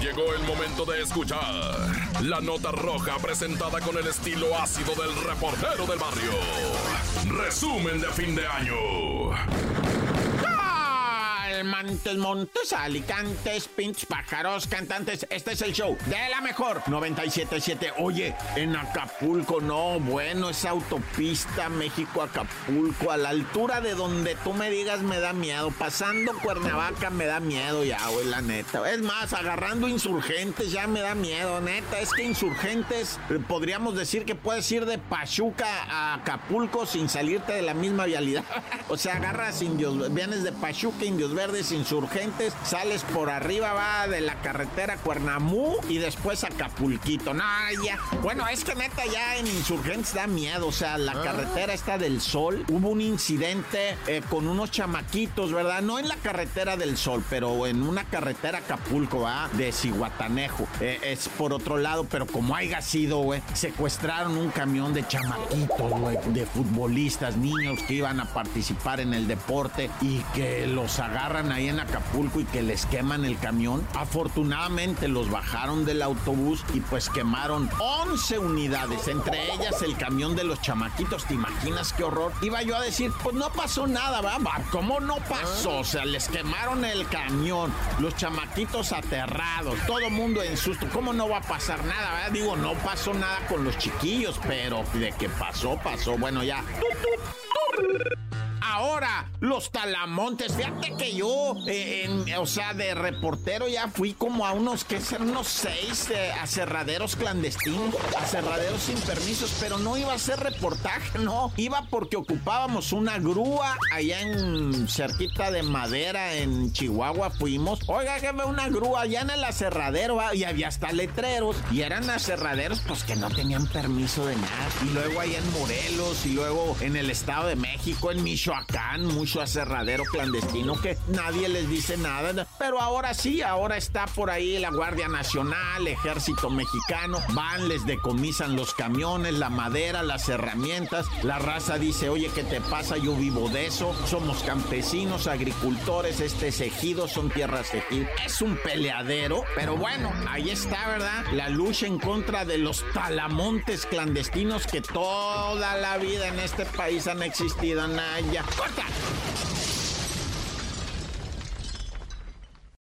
Llegó el momento de escuchar la nota roja presentada con el estilo ácido del reportero del barrio. Resumen de fin de año. Montes, Montes, Alicantes, pinches pájaros, cantantes. Este es el show de la mejor 977. Oye, en Acapulco, no, bueno, esa autopista México-Acapulco, a la altura de donde tú me digas me da miedo. Pasando Cuernavaca me da miedo ya, güey, la neta. Es más, agarrando insurgentes ya me da miedo, neta. Es que insurgentes, podríamos decir que puedes ir de Pachuca a Acapulco sin salirte de la misma vialidad. o sea, agarras indios, vienes de Pachuca, indios verdes Insurgentes, sales por arriba, va de la carretera Cuernamú y después Acapulquito. No, ya. Bueno, es que neta ya en Insurgentes da miedo. O sea, la ah. carretera está del Sol. Hubo un incidente eh, con unos chamaquitos, ¿verdad? No en la carretera del Sol, pero en una carretera Acapulco, ¿va? De Cihuatanejo. Eh, es por otro lado, pero como haya sido, güey, secuestraron un camión de chamaquitos, güey, de futbolistas, niños que iban a participar en el deporte y que los agarran ahí en Acapulco y que les queman el camión. Afortunadamente los bajaron del autobús y pues quemaron 11 unidades, entre ellas el camión de los chamaquitos. ¿Te imaginas qué horror? Iba yo a decir, pues no pasó nada, ¿verdad? ¿Cómo no pasó? O sea, les quemaron el camión, los chamaquitos aterrados, todo mundo en susto. ¿Cómo no va a pasar nada? Digo, no pasó nada con los chiquillos, pero de que pasó, pasó. Bueno, ya. Ahora, los talamontes. Fíjate que yo, eh, o sea, de reportero ya fui como a unos, que ser unos seis eh, aserraderos clandestinos, aserraderos sin permisos, pero no iba a ser reportaje, no. Iba porque ocupábamos una grúa allá en cerquita de madera en Chihuahua. Fuimos, oiga, que ve una grúa allá en el aserradero, y había hasta letreros, y eran aserraderos, pues que no tenían permiso de nada. Y luego ahí en Morelos, y luego en el Estado de México, en Michoacán mucho aserradero clandestino que nadie les dice nada. Pero ahora sí, ahora está por ahí la Guardia Nacional, Ejército Mexicano, van, les decomisan los camiones, la madera, las herramientas. La raza dice, oye, ¿qué te pasa? Yo vivo de eso. Somos campesinos, agricultores, este es ejido, son tierras ejido. Es un peleadero, pero bueno, ahí está, ¿verdad? La lucha en contra de los talamontes clandestinos que toda la vida en este país han existido divertido, Naya. ¡Corta!